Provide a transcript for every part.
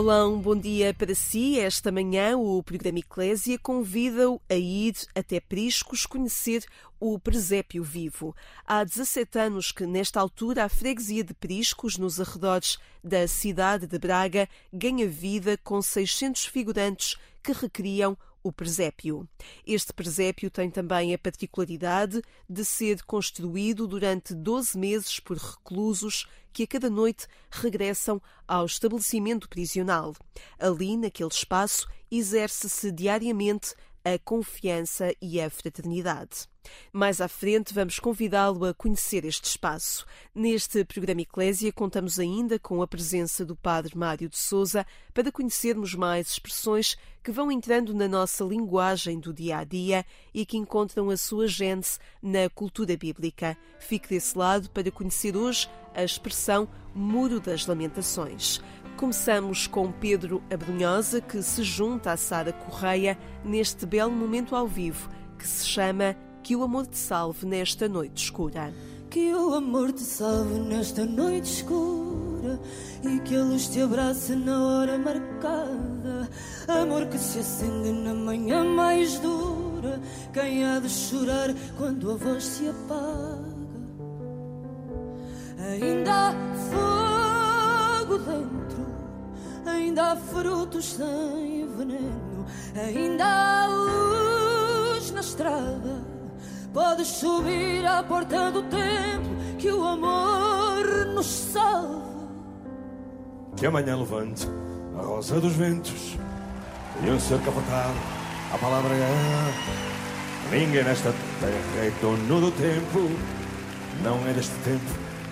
Olá, um bom dia para si. Esta manhã o programa Eclésia convida-o a ir até Priscos conhecer o presépio vivo. Há 17 anos que, nesta altura, a freguesia de Priscos, nos arredores da cidade de Braga, ganha vida com 600 figurantes que recriam o presépio. Este presépio tem também a particularidade de ser construído durante 12 meses por reclusos que a cada noite regressam ao estabelecimento prisional. Ali, naquele espaço, exerce-se diariamente a confiança e a fraternidade. Mais à frente, vamos convidá-lo a conhecer este espaço. Neste programa Eclésia, contamos ainda com a presença do Padre Mário de Souza para conhecermos mais expressões que vão entrando na nossa linguagem do dia a dia e que encontram a sua gênese na cultura bíblica. Fique desse lado para conhecer hoje a expressão Muro das Lamentações. Começamos com Pedro Abrunhosa, que se junta a Sara Correia neste belo momento ao vivo, que se chama Que o Amor te Salve nesta Noite Escura. Que o amor te salve nesta noite escura e que a luz te abrace na hora marcada. Amor que se acende na manhã mais dura. Quem há de chorar quando a voz se apaga? Ainda frutos sem veneno, ainda há luz na estrada. Podes subir à porta do templo que o amor nos salve. Que amanhã levante a rosa dos ventos e um ser capotado. A palavra é. Ninguém nesta terra é dono do tempo. Não é deste tempo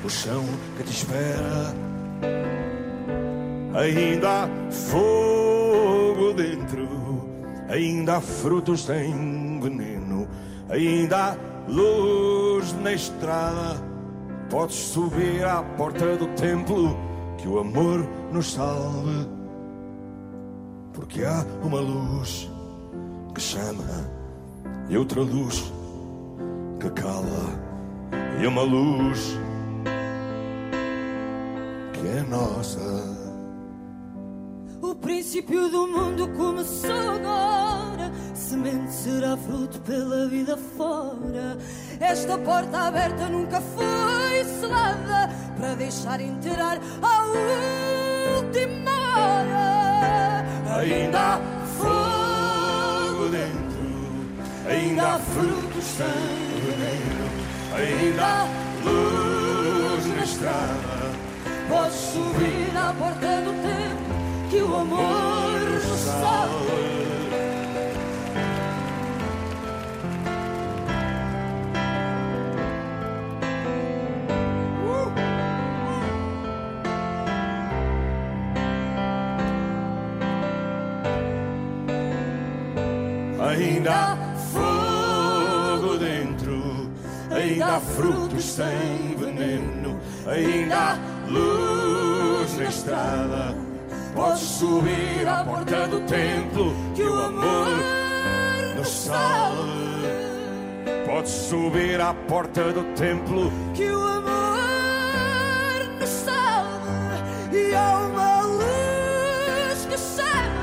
o chão que te espera. Ainda há fogo dentro, ainda há frutos sem veneno, ainda há luz na estrada. Podes subir à porta do templo, que o amor nos salve. Porque há uma luz que chama e outra luz que cala, e uma luz que é nossa. Princípio do mundo começou agora. Semente será fruto pela vida fora. Esta porta aberta nunca foi selada para deixar entrar a última hora. Ainda há fogo dentro, ainda há frutos sem ainda há luz na estrada. Podes subir à porta do tempo que o amor nos salve. Ainda há fogo dentro, ainda frutos sem veneno, ainda luz na estrada. Podes subir à porta do templo que o amor nos salve. Podes subir à porta do templo que o amor nos salve e há uma luz que chama,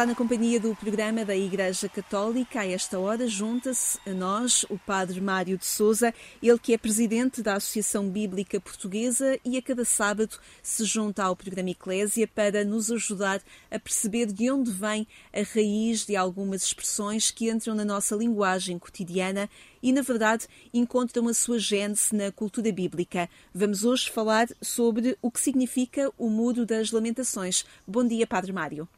Está na companhia do programa da Igreja Católica. A esta hora junta-se a nós o Padre Mário de Souza, ele que é presidente da Associação Bíblica Portuguesa e a cada sábado se junta ao programa Eclésia para nos ajudar a perceber de onde vem a raiz de algumas expressões que entram na nossa linguagem cotidiana e, na verdade, encontram a sua gênese na cultura bíblica. Vamos hoje falar sobre o que significa o Muro das Lamentações. Bom dia, Padre Mário.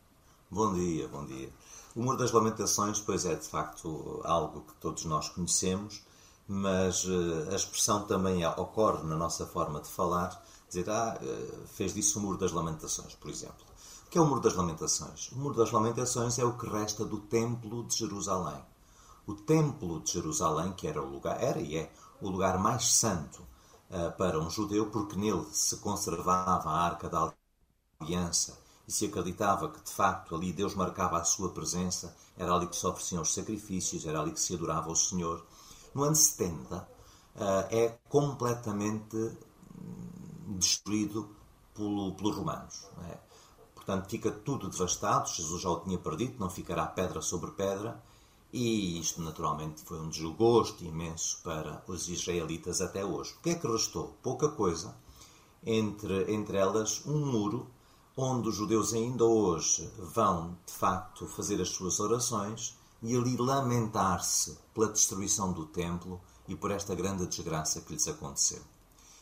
Bom dia, bom dia. O Muro das Lamentações, pois é, de facto, algo que todos nós conhecemos, mas uh, a expressão também ocorre na nossa forma de falar, dizer, ah, uh, fez disso o Muro das Lamentações, por exemplo. O que é o Muro das Lamentações? O Muro das Lamentações é o que resta do Templo de Jerusalém. O Templo de Jerusalém, que era o lugar, era e é o lugar mais santo uh, para um judeu, porque nele se conservava a Arca da Aliança se acreditava que de facto ali Deus marcava a sua presença, era ali que se ofereciam os sacrifícios, era ali que se adorava o Senhor. No ano 70 uh, eh, é completamente hum, destruído pelo, pelos romanos. É? Portanto, fica tudo devastado. Jesus já o tinha perdido, não ficará pedra sobre pedra. E isto, naturalmente, foi um desgosto imenso para os israelitas até hoje. O que é que restou? Pouca coisa. Entre, entre elas, um muro onde os judeus ainda hoje vão, de facto, fazer as suas orações e ali lamentar-se pela destruição do templo e por esta grande desgraça que lhes aconteceu.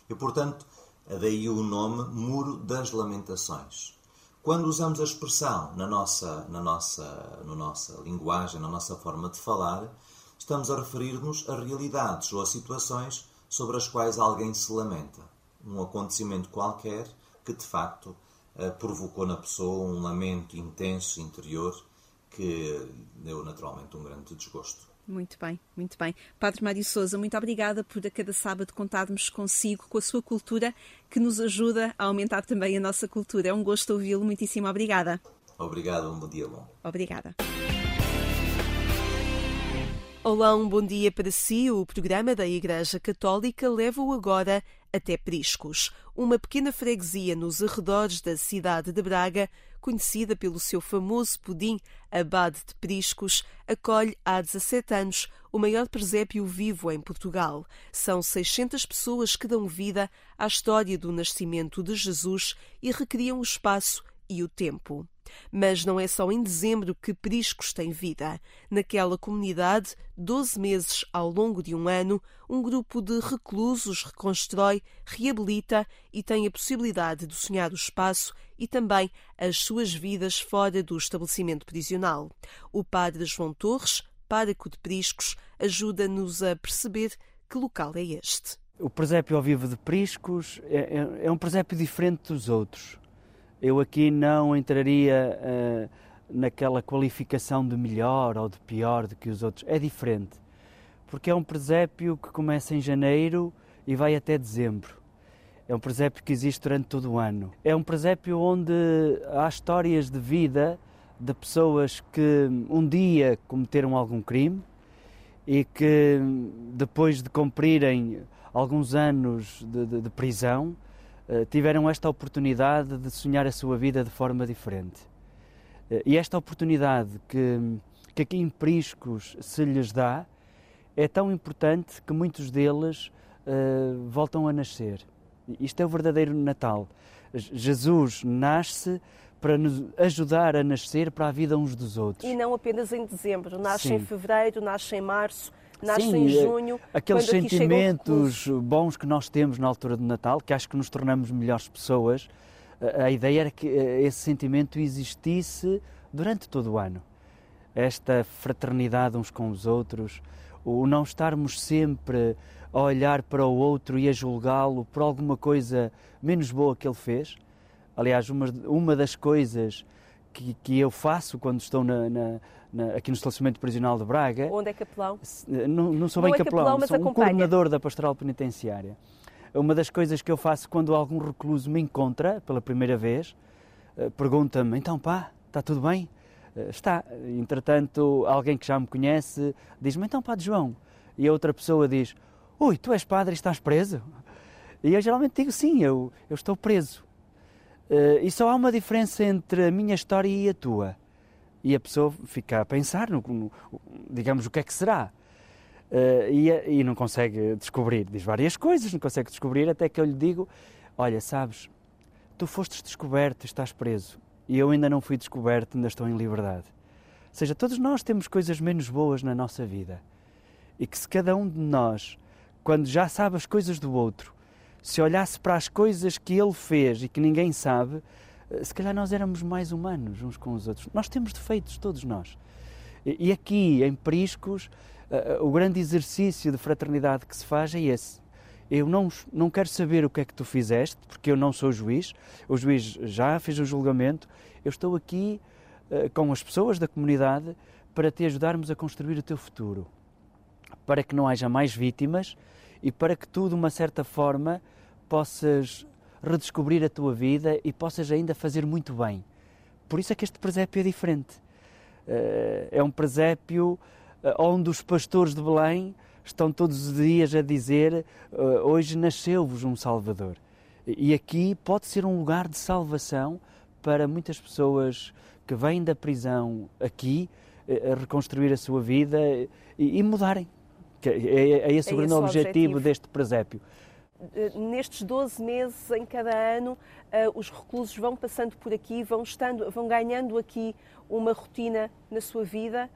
E, portanto, daí o nome Muro das Lamentações. Quando usamos a expressão na nossa, na nossa, na nossa linguagem, na nossa forma de falar, estamos a referir-nos a realidades ou a situações sobre as quais alguém se lamenta. Um acontecimento qualquer que, de facto, provocou na pessoa um lamento intenso interior que deu naturalmente um grande desgosto. Muito bem, muito bem. Padre Mário Souza, muito obrigada por a cada sábado contarmos consigo, com a sua cultura, que nos ajuda a aumentar também a nossa cultura. É um gosto ouvi-lo. Muitíssimo obrigada. Obrigado, um bom dia bom. Obrigada. Olá, um bom dia para si. O programa da Igreja Católica leva-o agora até Priscos, uma pequena freguesia nos arredores da cidade de Braga, conhecida pelo seu famoso pudim Abade de Priscos, acolhe há 17 anos o maior presépio vivo em Portugal. São 600 pessoas que dão vida à história do nascimento de Jesus e recriam o espaço e o tempo. Mas não é só em dezembro que Priscos tem vida. Naquela comunidade, 12 meses ao longo de um ano, um grupo de reclusos reconstrói, reabilita e tem a possibilidade de sonhar o espaço e também as suas vidas fora do estabelecimento prisional. O padre João Torres, pároco de Priscos, ajuda-nos a perceber que local é este. O presépio ao vivo de Priscos é, é, é um presépio diferente dos outros eu aqui não entraria uh, naquela qualificação de melhor ou de pior do que os outros. É diferente, porque é um presépio que começa em janeiro e vai até dezembro. É um presépio que existe durante todo o ano. É um presépio onde há histórias de vida de pessoas que um dia cometeram algum crime e que depois de cumprirem alguns anos de, de, de prisão tiveram esta oportunidade de sonhar a sua vida de forma diferente. Eh, e esta oportunidade que, que aqui em Priscos se lhes dá é tão importante que muitos deles uh, voltam a nascer. Isto é o verdadeiro Natal. Jesus nasce para nos ajudar a nascer para a vida uns dos outros. E não apenas em dezembro, nasce Sim. em fevereiro, nasce em março, nasce Sim, em junho. Aqueles sentimentos bons que nós temos na altura do Natal, que acho que nos tornamos melhores pessoas, a ideia era que eh, esse sentimento existisse durante todo o ano. Esta fraternidade uns com os outros, o não estarmos sempre a olhar para o outro e a julgá-lo por alguma coisa menos boa que ele fez. Aliás, uma, uma das coisas que, que eu faço quando estou na, na, na, aqui no estabelecimento prisional de Braga. Onde é capelão? Eh, não, não sou não bem é capelão, capelão sou um coordenador da pastoral penitenciária. Uma das coisas que eu faço quando algum recluso me encontra pela primeira vez, eh, pergunta-me: então pá, está tudo bem? Eh, está. Entretanto, alguém que já me conhece diz-me: então Padre João. E a outra pessoa diz: Ui, tu és padre e estás preso? E eu geralmente digo: sim, eu, eu estou preso. Uh, e só há uma diferença entre a minha história e a tua. E a pessoa fica a pensar, no, no digamos, o que é que será. Uh, e, e, não consegue descobrir. Diz várias coisas, não consegue descobrir, até que eu lhe digo: Olha, sabes, tu fostes descoberto, estás preso. E eu ainda não fui descoberto, ainda estou em liberdade. Ou seja, todos nós temos coisas menos boas na nossa vida. E que se cada um de nós, quando já sabe as coisas do outro, se olhasse para as coisas que ele fez e que ninguém sabe, se calhar nós éramos mais humanos uns com os outros. Nós temos defeitos, todos nós. E aqui, em Priscos, o grande exercício de fraternidade que se faz é esse. Eu não, não quero saber o que é que tu fizeste, porque eu não sou juiz, o juiz já fez o julgamento, eu estou aqui com as pessoas da comunidade para te ajudarmos a construir o teu futuro, para que não haja mais vítimas e para que tu, de uma certa forma, possas redescobrir a tua vida e possas ainda fazer muito bem. Por isso é que este presépio é diferente. Uh, é um presépio uh, onde os pastores de Belém estão todos os dias a dizer: uh, Hoje nasceu-vos um Salvador. E aqui pode ser um lugar de salvação para muitas pessoas que vêm da prisão aqui a reconstruir a sua vida e, e mudarem. É, é, é esse é o grande objetivo, objetivo deste presépio nestes 12 meses em cada ano, uh, os reclusos vão passando por aqui, vão, estando, vão ganhando aqui uma rotina na sua vida.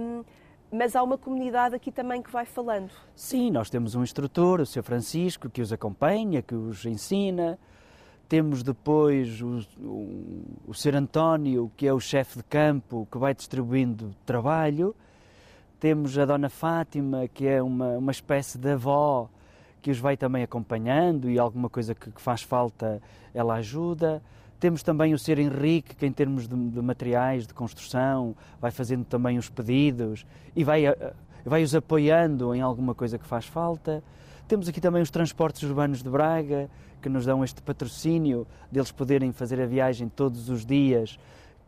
Um, mas há uma comunidade aqui também que vai falando. Sim, nós temos um instrutor, o Sr. Francisco, que os acompanha, que os ensina. Temos depois o, o, o Sr. António, que é o chefe de campo, que vai distribuindo trabalho. Temos a Dona Fátima, que é uma, uma espécie de avó, que os vai também acompanhando e alguma coisa que, que faz falta ela ajuda. Temos também o Ser Henrique, que em termos de, de, materiais de construção vai fazendo também os pedidos e vai, eh, vai os apoiando em alguma coisa que faz falta. Temos aqui também os transportes urbanos de Braga, que nos dão este patrocínio deles poderem fazer a viagem todos os dias,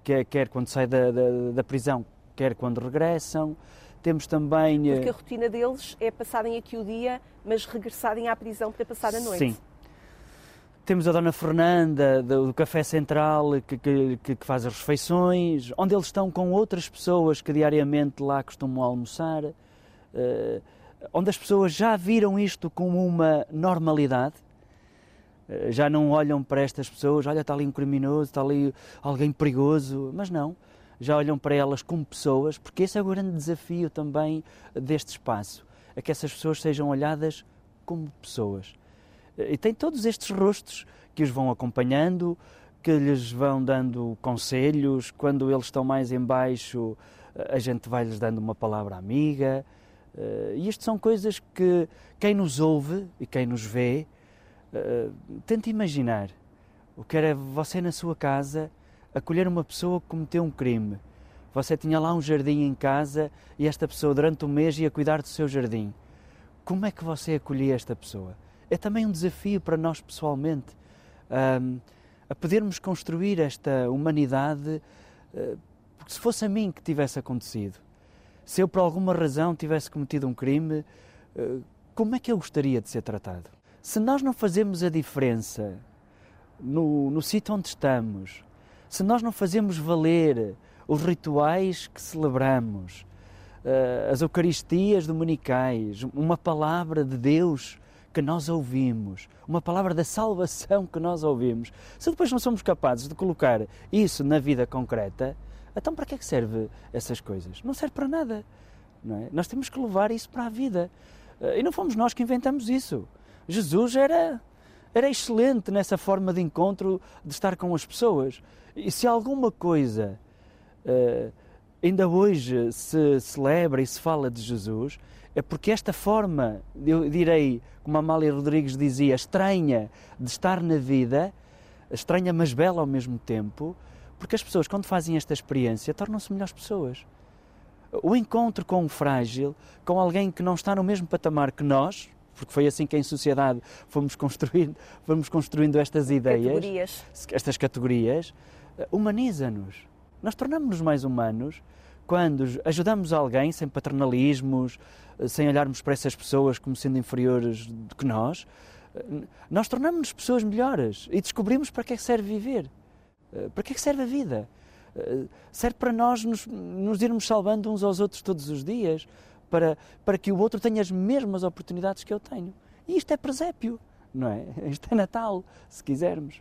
quer, quer quando saem da, da, da prisão, quer quando regressam. Temos também. Eh, Porque a rotina deles é passarem aqui o dia, mas regressarem à prisão para passar a noite. Sim, temos a Dona Fernanda, do Café Central, que, que, que, faz as refeições, onde eles estão com outras pessoas que diariamente lá costumam almoçar, uh, onde as pessoas já viram isto como uma normalidade, uh, já não olham para estas pessoas, olha, está ali um criminoso, está ali alguém perigoso, mas não, já olham para elas como pessoas, porque esse é o grande desafio também deste espaço, é que essas pessoas sejam olhadas como pessoas e tem todos estes rostos que os vão acompanhando, que lhes vão dando conselhos. Quando eles estão mais embaixo, a gente vai-lhes dando uma palavra amiga. Eh, e isto são coisas que quem nos ouve e quem nos vê, eh, tenta imaginar o que era você na sua casa acolher uma pessoa que cometeu um crime. Você tinha lá um jardim em casa e esta pessoa durante um mês ia cuidar do seu jardim. Como é que você acolhia esta pessoa? é também um desafio para nós pessoalmente um, a podermos construir esta humanidade. Uh, porque se fosse a mim que tivesse acontecido, se eu por alguma razão tivesse cometido um crime, uh, como é que eu gostaria de ser tratado? Se nós não fazemos a diferença no, no sítio onde estamos, se nós não fazemos valer os rituais que celebramos, uh, as Eucaristias dominicais, uma palavra de Deus que nós ouvimos, uma palavra da salvação que nós ouvimos, se depois não somos capazes de colocar isso na vida concreta, então para que é que serve essas coisas? Não serve para nada. É? Nós temos que levar isso para a vida. Eh, e não fomos nós que inventamos isso. Jesus era, era excelente nessa forma de encontro, de estar com as pessoas. E se alguma coisa uh, ainda hoje se celebra e se fala de Jesus, é porque esta forma, eu direi, como Amália Rodrigues dizia, estranha de estar na vida, estranha mas bela ao mesmo tempo, porque as pessoas, quando fazem esta experiência, tornam-se melhores pessoas. O encontro com o frágil, com alguém que não está no mesmo patamar que nós, porque foi assim que em sociedade fomos construindo, fomos construindo estas ideias, categorias. estas categorias, humaniza-nos. Nós tornamos-nos mais humanos quando ajudamos alguém sem paternalismos, sem olharmos para essas pessoas como sendo inferiores do que nós, nós tornamos-nos pessoas melhores e descobrimos para que é que serve viver, para que é que serve a vida. Serve para nós nos, nos irmos salvando uns aos outros todos os dias, para, para que o outro tenha as mesmas oportunidades que eu tenho. E isto é presépio, não é? Isto é Natal, se quisermos.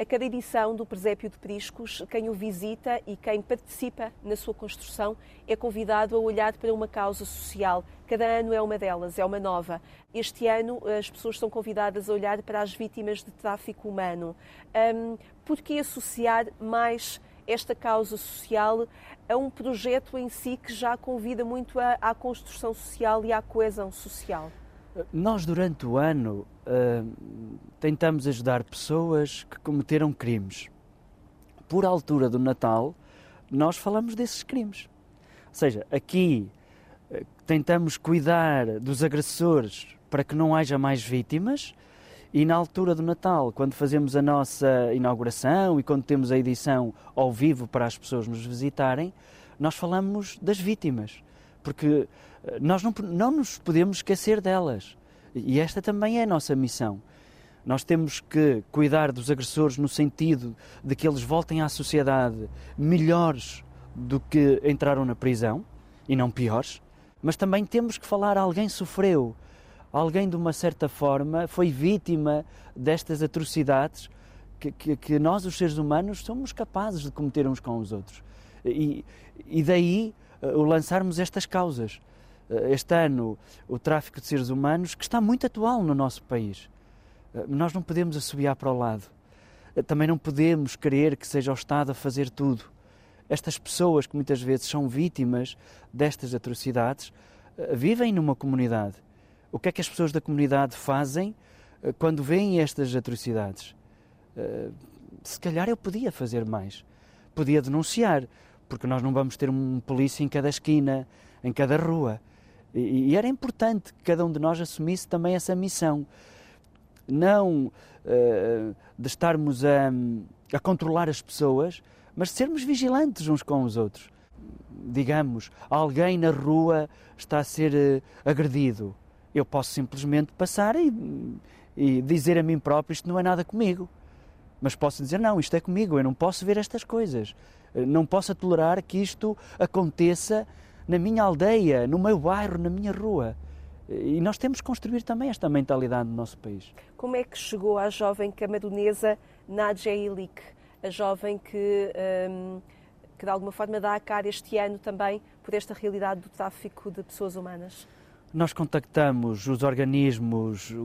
A cada edição do Presépio de Priscos, quem o visita e quem participa na sua construção é convidado a olhar para uma causa social. Cada ano é uma delas, é uma nova. Este ano as pessoas são convidadas a olhar para as vítimas de tráfico humano. Um, por que associar mais esta causa social a um projeto em si que já convida muito à, à construção social e à coesão social? Nós, durante o ano, uh, tentamos ajudar pessoas que cometeram crimes. Por altura do Natal, nós falamos desses crimes. Ou seja, aqui uh, tentamos cuidar dos agressores para que não haja mais vítimas e na altura do Natal, quando fazemos a nossa inauguração e quando temos a edição ao vivo para as pessoas nos visitarem, nós falamos das vítimas, porque eh, nós não, não nos podemos esquecer delas. E esta também é a nossa missão. Nós temos que cuidar dos agressores no sentido de que eles voltem à sociedade melhores do que entraram na prisão e não piores, mas também temos que falar alguém sofreu, alguém de uma certa forma foi vítima destas atrocidades que, que, que, nós, os seres humanos, somos capazes de cometer uns com os outros. E, e daí uh, o lançarmos estas causas. Uh, este ano, o tráfico de seres humanos, que está muito atual no nosso país. Uh, nós não podemos assobiar para o lado. Também não podemos querer que seja o Estado a fazer tudo. Estas pessoas que muitas vezes são vítimas destas atrocidades vivem numa comunidade o que é que as pessoas da comunidade fazem eh, quando veem estas atrocidades? Eh, se calhar eu podia fazer mais. Podia denunciar, porque nós não vamos ter um polícia em cada esquina, em cada rua. E, era importante que cada um de nós assumisse também essa missão. Não uh, de estarmos a, a controlar as pessoas, mas sermos vigilantes uns com os outros. Digamos, alguém na rua está a ser agredido eu posso simplesmente passar e, e dizer a mim próprio isto não é nada comigo. Mas posso dizer, não, isto é comigo, eu não posso ver estas coisas. Não posso tolerar que isto aconteça na minha aldeia, no meu bairro, na minha rua. E nós temos que construir também esta mentalidade no nosso país. Como é que chegou à jovem camerunesa Nadja Ilik, a jovem que, um, que de alguma forma dá a cara este ano também por esta realidade do tráfico de pessoas humanas? Nós contactamos os organismos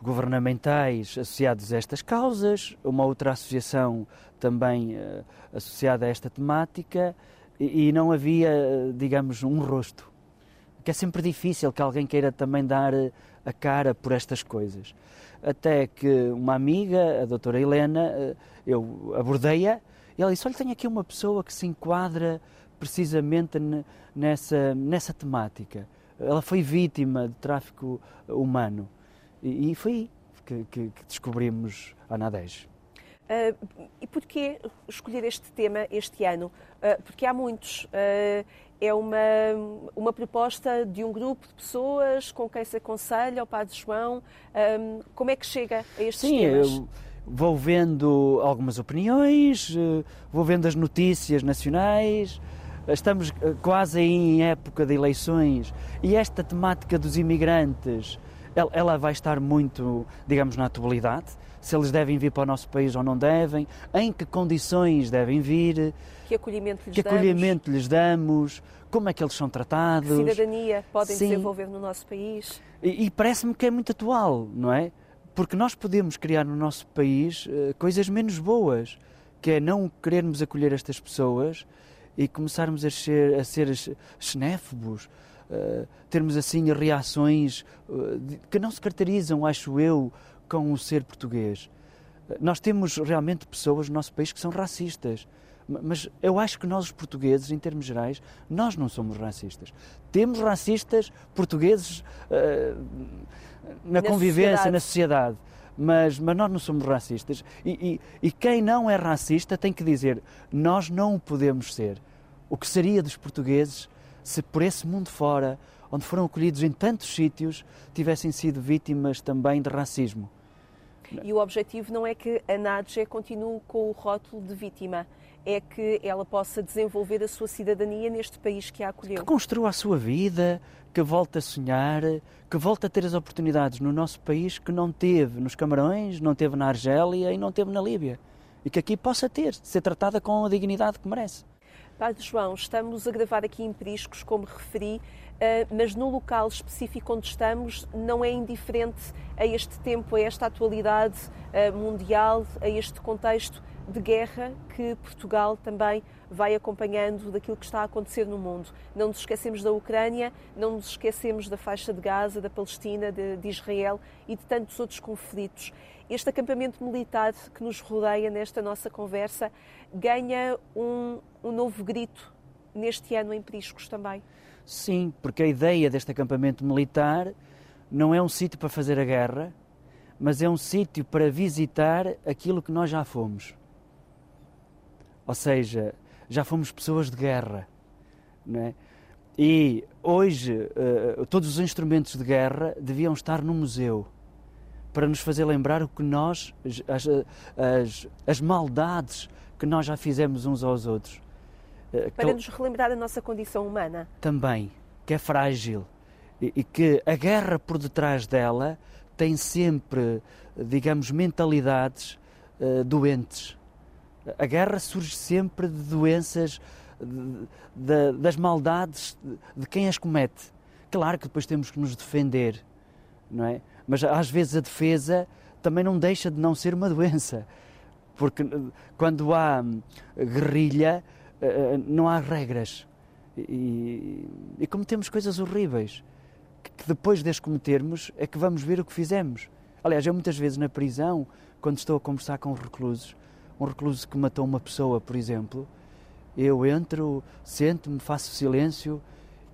governamentais associados a estas causas, uma outra associação também uh, associada a esta temática, e, não havia, digamos, um rosto. Que é sempre difícil que alguém queira também dar eh, a cara por estas coisas. Até que uma amiga, a doutora Helena, eu abordei-a e ela disse: Olha, tenho aqui uma pessoa que se enquadra precisamente nessa, nessa temática ela foi vítima de tráfico humano. E, e foi aí que, que, que descobrimos a Nadej. Uh, e porquê escolher este tema este ano? Uh, porque há muitos. Uh, é uma, uma proposta de um grupo de pessoas com quem se aconselha, o Padre João. como é que chega a estes Sim, temas? Sim, vou vendo algumas opiniões, vou vendo as notícias nacionais, Estamos eh, quase em época de eleições e esta temática dos imigrantes, ela vai estar muito, digamos, na atualidade. Se eles devem vir para o nosso país ou não devem, em que condições devem vir, que acolhimento lhes, que acolhimento damos, lhes damos, como é que eles são tratados. Que cidadania podem Sim. desenvolver no nosso país. E, e parece-me que é muito atual, não é? Porque nós podemos criar no nosso país uh, coisas menos boas, que é não querermos acolher estas pessoas e começarmos a ser, a ser xenéfobos, uh, termos assim reações uh, que não se caracterizam, acho eu, com o ser português. Uh, nós temos realmente pessoas no nosso país que são racistas, mas eu acho que nós, os portugueses, em termos gerais, nós não somos racistas. Temos racistas portugueses na, na convivência, sociedade. na sociedade mas, mas nós não somos racistas. E, e, e quem não é racista tem que dizer: nós não o podemos ser. O que seria dos portugueses se por esse mundo fora, onde foram acolhidos em tantos sítios, tivessem sido vítimas também de racismo? E o objetivo não é que a Nadja continue com o rótulo de vítima, é que ela possa desenvolver a sua cidadania neste país que a acolheu. Que construa a sua vida, que volte a sonhar, que volte a ter as oportunidades no nosso país que não teve nos Camarões, não teve na Argélia e não teve na Líbia. E que aqui possa ter, ser tratada com a dignidade que merece. Padre João, estamos a gravar aqui em Priscos, como referi, eh, mas no local específico onde estamos não é indiferente a este tempo, a esta atualidade eh, mundial, a este contexto de guerra que Portugal também vai acompanhando daquilo que está a acontecer no mundo. Não nos esquecemos da Ucrânia, não nos esquecemos da faixa de Gaza, da Palestina, de, de Israel e de tantos outros conflitos. Este acampamento militar que nos rodeia nesta nossa conversa ganha um, um novo grito neste ano em Priscos também. Sim, porque a ideia deste acampamento militar não é um sítio para fazer a guerra, mas é um sítio para visitar aquilo que nós já fomos. Ou seja, já fomos pessoas de guerra. Não é? E hoje uh, todos os instrumentos de guerra deviam estar no museu para nos fazer lembrar o que nós, as, as, as maldades que nós já fizemos uns aos outros. Uh, para que, nos relembrar a nossa condição humana. Também, que é frágil e, e que a guerra por detrás dela tem sempre, digamos, mentalidades uh, doentes a guerra surge sempre de doenças, de, de, das maldades de, quem as comete. Claro que depois temos que nos defender, não é? Mas às vezes a defesa também não deixa de não ser uma doença, porque eh, quando há hum, guerrilha eh, eh, não há regras e, e cometemos coisas horríveis que depois de as cometermos é que vamos ver o que fizemos. Aliás, eu muitas vezes na prisão, quando estou a conversar com os reclusos, um recluso que matou uma pessoa, por exemplo, eu entro, sento-me, faço silêncio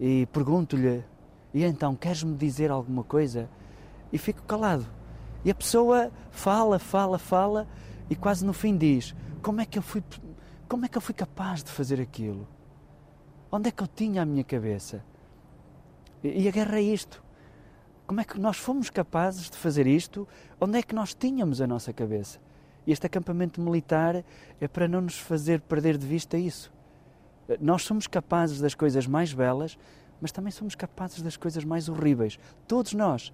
e pergunto-lhe: e então, queres-me dizer alguma coisa? E fico calado. E a pessoa fala, fala, fala e quase no fim diz: como é que eu fui, como é que eu fui capaz de fazer aquilo? Onde é que eu tinha a minha cabeça? E a guerra é isto. Como é que nós fomos capazes de fazer isto? Onde é que nós tínhamos a nossa cabeça? Este acampamento militar é para não nos fazer perder de vista isso. Nós somos capazes das coisas mais belas, mas também somos capazes das coisas mais horríveis. Todos nós.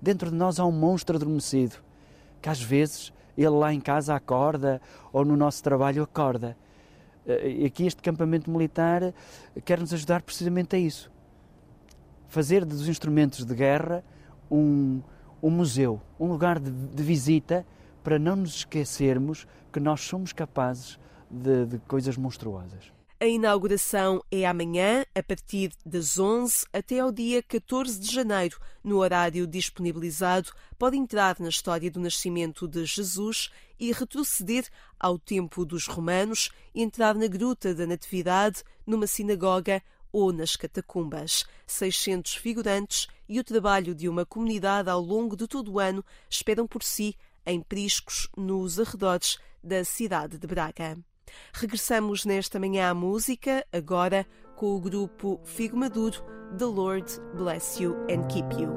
Dentro de nós há um monstro adormecido, que às vezes ele lá em casa acorda ou no nosso trabalho acorda. E aqui este acampamento militar quer nos ajudar precisamente a isso. Fazer dos instrumentos de guerra um, um museu, um lugar de, de visita para não nos esquecermos que nós somos capazes de, de coisas monstruosas. A inauguração é amanhã, a partir das 11 até ao dia 14 de janeiro. No horário disponibilizado, pode entrar na história do nascimento de Jesus e retroceder ao tempo dos romanos, entrar na Gruta da Natividade, numa sinagoga ou nas catacumbas. 600 figurantes e o trabalho de uma comunidade ao longo de todo o ano esperam por si em Priscos, nos arredores da cidade de Braga. Regressamos nesta manhã à música, agora com o grupo Figo Maduro, The Lord Bless You and Keep You.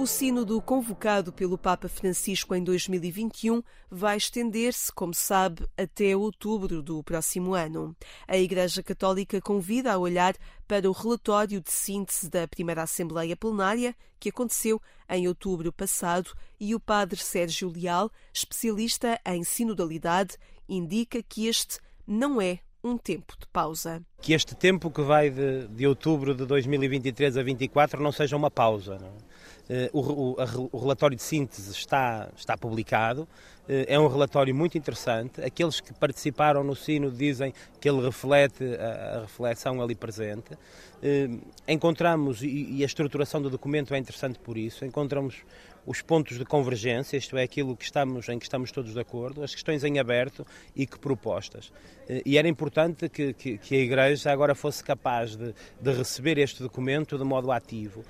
O sínodo convocado pelo Papa Francisco em 2021 vai estender-se, como sabe, até outubro do próximo ano. A Igreja Católica convida a olhar para o relatório de síntese da primeira Assembleia Plenária, que aconteceu em outubro passado, e o padre Sérgio Leal, especialista em sinodalidade, indica que este não é um tempo de pausa. Que este tempo que vai de, de outubro de 2023 a 2024 não seja uma pausa. Não? É? o, o, o, relatório de síntese está, está publicado, eh, é um relatório muito interessante. Aqueles que participaram no sino dizem que ele reflete a, a reflexão ali presente. Eh, encontramos, e a estruturação do documento é interessante por isso, encontramos os pontos de convergência, isto é, aquilo que estamos, em que estamos todos de acordo, as questões em aberto e que propostas. Eh, e era importante que, que, que a Igreja agora fosse capaz de, de, receber este documento de modo ativo,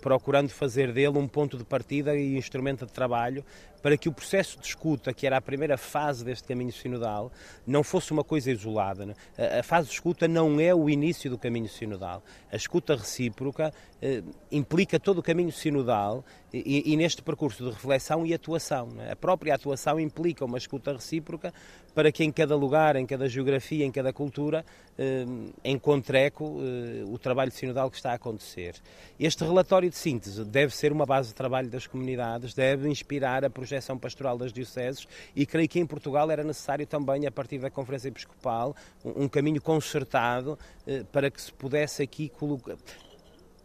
procurando fazer dele um ponto de partida e instrumento de trabalho para que o processo de escuta, que era a primeira fase deste caminho sinodal, não fosse uma coisa isolada. Né? A fase de escuta não é o início do caminho sinodal. A escuta recíproca eh, implica todo o caminho sinodal e, neste percurso de reflexão e atuação. Né? A própria atuação implica uma escuta recíproca para que em cada lugar, em cada geografia, em cada cultura, eh, encontre eco eh, o trabalho sinodal que está a acontecer. Este relatório de síntese. Deve ser uma base de trabalho das comunidades, deve inspirar a projeção pastoral das dioceses e creio que em Portugal era necessário também, a partir da Conferência Episcopal, um, um caminho concertado eh, para que se pudesse aqui colocar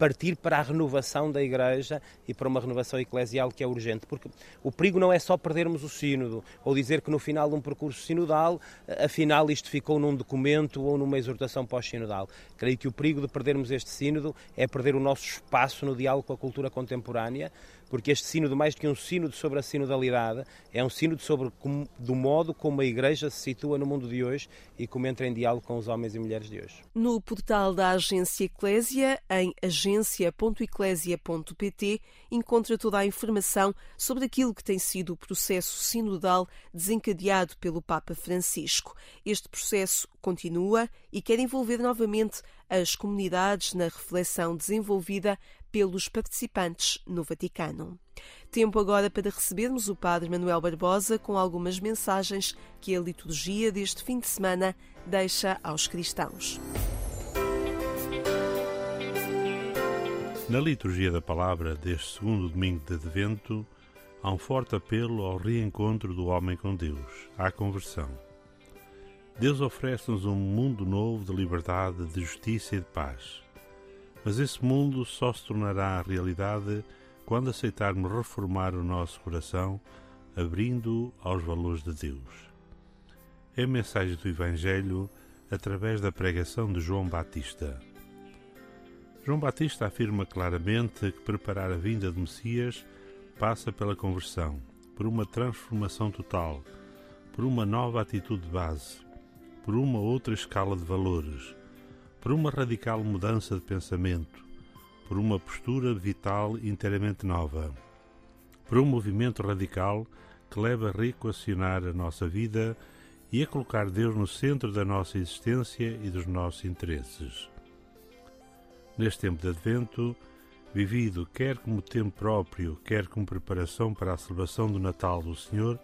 partir para a renovação da Igreja e para uma renovação eclesial que é urgente. Porque o perigo não é só perdermos o sínodo ou dizer que no final de um percurso sinodal, afinal isto ficou num documento ou numa exortação pós-sinodal. Creio que o perigo de perdermos este sínodo é perder o nosso espaço no diálogo com a cultura contemporânea, porque este sínodo, mais do que um sínodo sobre a sinodalidade, é um sínodo sobre como, do modo como a Igreja se situa no mundo de hoje e como entra em diálogo com os homens e mulheres de hoje. No portal da Agência Eclésia, em agência.eclésia.pt, encontra toda a informação sobre aquilo que tem sido o processo sinodal desencadeado pelo Papa Francisco. Este processo continua e quer envolver novamente as comunidades na reflexão desenvolvida pelos participantes no Vaticano. Tempo agora para recebermos o Padre Manuel Barbosa com algumas mensagens que a liturgia deste fim de semana deixa aos cristãos. Na liturgia da palavra deste segundo domingo de Advento, há um forte apelo ao reencontro do homem com Deus, à conversão. Deus oferece-nos um mundo novo de liberdade, de justiça e de paz. Mas esse mundo só se tornará realidade quando aceitarmos reformar o nosso coração, abrindo-o aos valores de Deus. É a mensagem do Evangelho através da pregação de João Batista. João Batista afirma claramente que preparar a vinda de Messias passa pela conversão, por uma transformação total, por uma nova atitude de base, por uma outra escala de valores por uma radical mudança de pensamento, por uma postura vital inteiramente nova, por um movimento radical que leva a reequacionar a nossa vida e a colocar Deus no centro da nossa existência e dos nossos interesses. Neste tempo de Advento, vivido quer como tempo próprio, quer como preparação para a celebração do Natal do Senhor,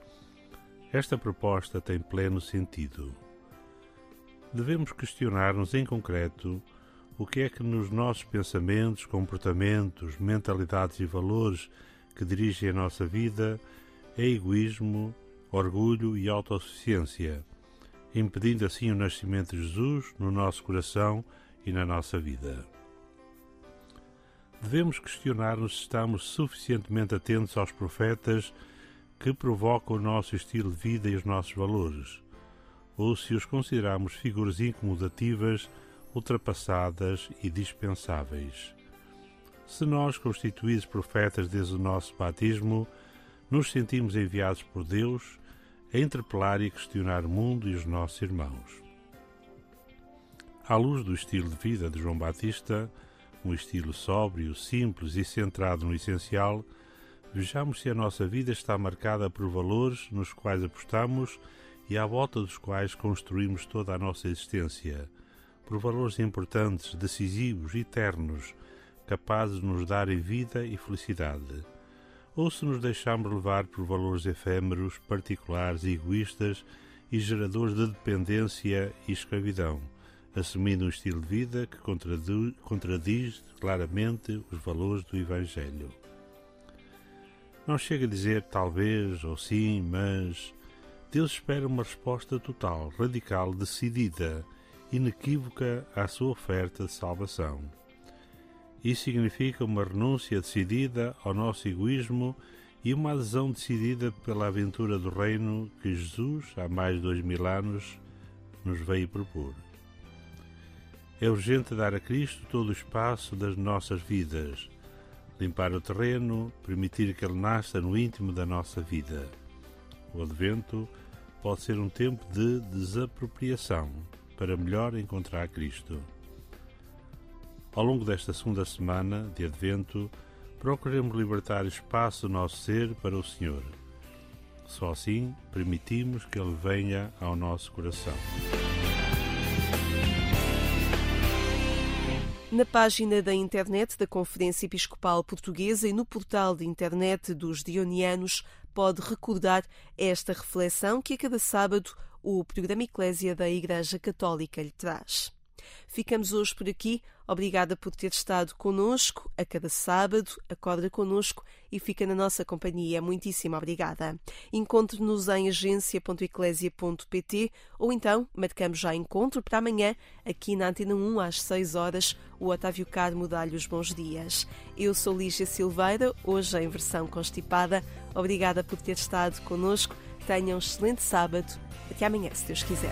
esta proposta tem pleno sentido devemos questionar-nos em concreto o que é que nos nossos pensamentos, comportamentos, mentalidades e valores que dirigem a nossa vida é egoísmo, orgulho e autossuficiência, impedindo assim o nascimento de Jesus no nosso coração e na nossa vida. Devemos questionar-nos se estamos suficientemente atentos aos profetas que provocam o nosso estilo de vida e os nossos valores ou se os consideramos figuras incomodativas, ultrapassadas e dispensáveis. Se nós, constituídos profetas desde o nosso batismo, nos sentimos enviados por Deus a interpelar e questionar o mundo e os nossos irmãos. À luz do estilo de vida de João Batista, um estilo sóbrio, simples e centrado no essencial, vejamos se a nossa vida está marcada por valores nos quais apostamos e à volta dos quais construímos toda a nossa existência, por valores importantes, decisivos, eternos, capazes de nos darem vida e felicidade. ou se nos deixamos levar por valores efêmeros, particulares, egoístas e geradores de dependência e escravidão, assumindo um estilo de vida que contradiz claramente os valores do Evangelho. Não chega a dizer talvez ou sim, mas Deus espera uma resposta total, radical, decidida, inequívoca à sua oferta de salvação. Isso significa uma renúncia decidida ao nosso egoísmo e uma adesão decidida pela aventura do reino que Jesus, há mais de dois mil anos, nos veio propor. É urgente dar a Cristo todo o espaço das nossas vidas, limpar o terreno, permitir que Ele nasça no íntimo da nossa vida. O Advento pode ser um tempo de desapropriação para melhor encontrar Cristo. Ao longo desta segunda semana de Advento, procuremos libertar espaço do nosso ser para o Senhor. Só assim permitimos que Ele venha ao nosso coração. Na página da internet da Conferência Episcopal Portuguesa e no portal de internet dos Dionianos pode recordar esta reflexão que a cada sábado o programa Eclésia da Igreja Católica lhe traz. Ficamos hoje por aqui. Obrigada por ter estado conosco a cada sábado. Acorda conosco e fica na nossa companhia. Muitíssimo obrigada. Encontre-nos em agência.eclésia.pt ou então marcamos já encontro para amanhã aqui na Antena 1 às 6 horas. O Otávio Carmo dá-lhe os bons dias. Eu sou Lígia Silveira, hoje em versão constipada. Obrigada por ter estado conosco. Tenha um excelente sábado. Até amanhã, se Deus quiser.